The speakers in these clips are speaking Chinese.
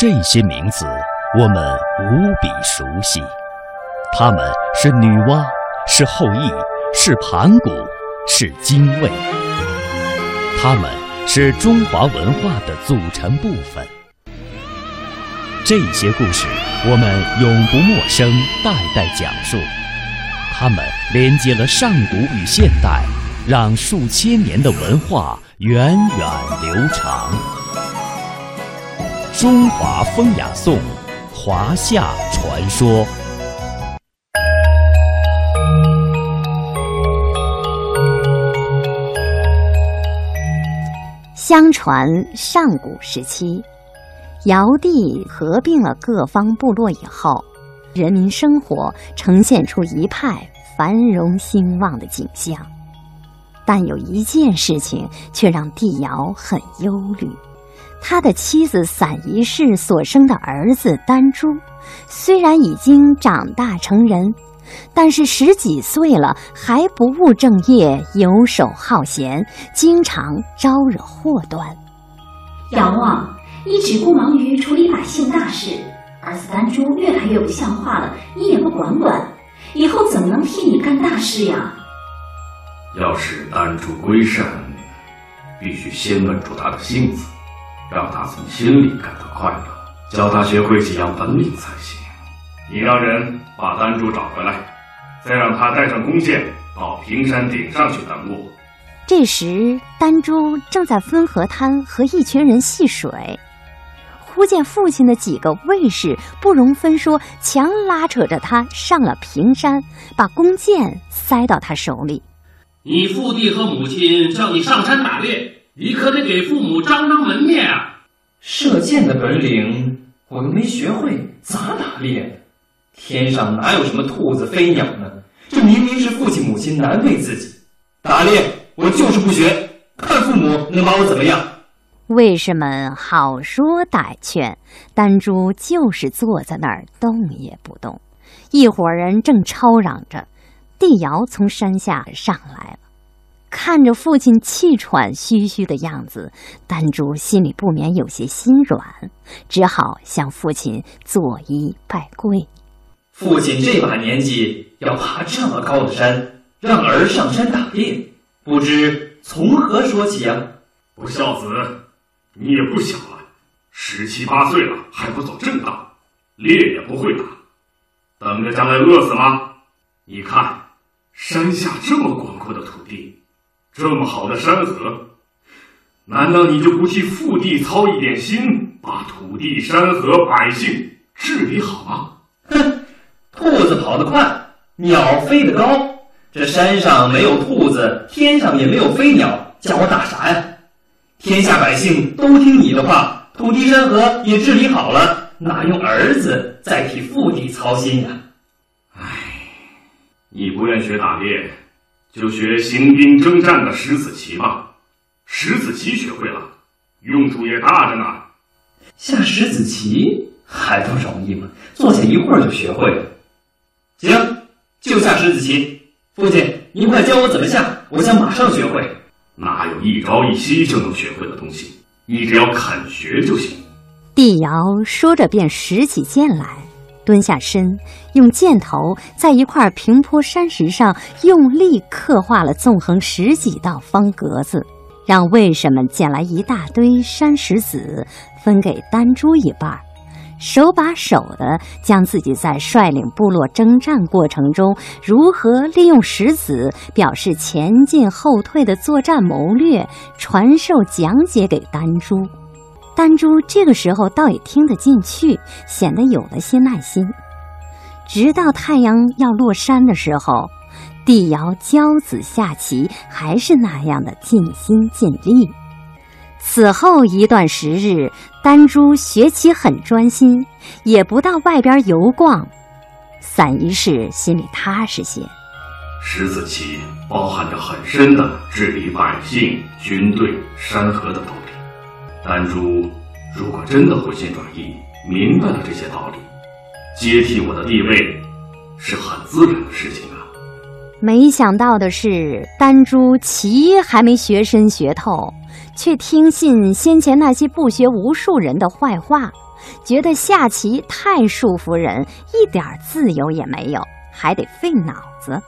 这些名字我们无比熟悉，他们是女娲，是后羿，是盘古，是精卫，他们是中华文化的组成部分。这些故事我们永不陌生，代代讲述，他们连接了上古与现代，让数千年的文化源远流长。中华风雅颂，华夏传说。相传上古时期，尧帝合并了各方部落以后，人民生活呈现出一派繁荣兴旺的景象。但有一件事情却让帝尧很忧虑。他的妻子散宜氏所生的儿子丹珠，虽然已经长大成人，但是十几岁了还不务正业，游手好闲，经常招惹祸端。仰望一直顾忙于处理百姓大事，儿子丹珠越来越不像话了，你也不管管，以后怎么能替你干大事呀？要使丹珠归善，必须先稳住他的性子。让他从心里感到快乐，教他学会几样本领才行。你让人把丹珠找回来，再让他带上弓箭到平山顶上去等我。这时，丹珠正在汾河滩和一群人戏水，忽见父亲的几个卫士不容分说，强拉扯着他上了平山，把弓箭塞到他手里。你父帝和母亲叫你上山打猎。你可得给父母张张门面啊！射箭的本领我又没学会，咋打猎？天上哪有什么兔子飞鸟呢？这明明是父亲母亲难为自己。打猎我就是不学，看父母能把我怎么样？卫士们好说歹劝，丹珠就是坐在那儿动也不动。一伙人正吵嚷着，帝尧从山下上来了。看着父亲气喘吁吁的样子，丹珠心里不免有些心软，只好向父亲作揖拜跪。父亲这把年纪要爬这么高的山，让儿上山打猎，不知从何说起啊？不孝子，你也不小了，十七八岁了还不走正道，猎也不会打，等着将来饿死吗？你看，山下这么广阔的土地。这么好的山河，难道你就不替父帝操一点心，把土地、山河、百姓治理好吗？哼，兔子跑得快，鸟飞得高，这山上没有兔子，天上也没有飞鸟，叫我打啥呀？天下百姓都听你的话，土地山河也治理好了，哪用儿子再替父帝操心呀？唉，你不愿学打猎。就学行兵征战的石子棋吧，石子棋学会了，用处也大着呢。下石子棋还不容易吗？坐下一会儿就学会了。行，就下石子棋。父亲，您快教我怎么下，我想马上学会。哪有一朝一夕就能学会的东西？你只要肯学就行。帝尧说着，便拾起剑来。蹲下身，用箭头在一块平坡山石上用力刻画了纵横十几道方格子，让卫士们捡来一大堆山石子，分给丹珠一半，手把手的将自己在率领部落征战过程中如何利用石子表示前进后退的作战谋略传授讲解给丹珠。丹珠这个时候倒也听得进去，显得有了些耐心。直到太阳要落山的时候，帝尧教子下棋还是那样的尽心尽力。此后一段时日，丹珠学棋很专心，也不到外边游逛。散宜氏心里踏实些。十子棋包含着很深的治理百姓、军队、山河的道理。丹珠如果真的回心转意，明白了这些道理，接替我的地位是很自然的事情啊。没想到的是，丹珠棋还没学深学透，却听信先前那些不学无术人的坏话，觉得下棋太束缚人，一点自由也没有，还得费脑子。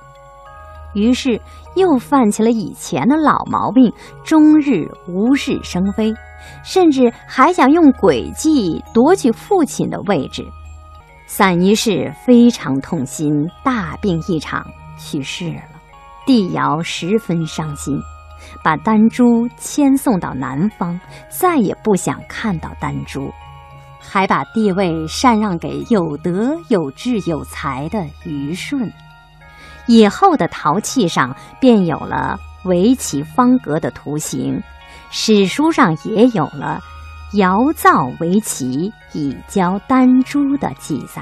于是又犯起了以前的老毛病，终日无事生非，甚至还想用诡计夺取父亲的位置。散宜氏非常痛心，大病一场，去世了。帝尧十分伤心，把丹珠迁送到南方，再也不想看到丹珠，还把帝位禅让给有德、有志、有才的虞舜。以后的陶器上便有了围棋方格的图形，史书上也有了“尧造围棋，以教丹朱”的记载。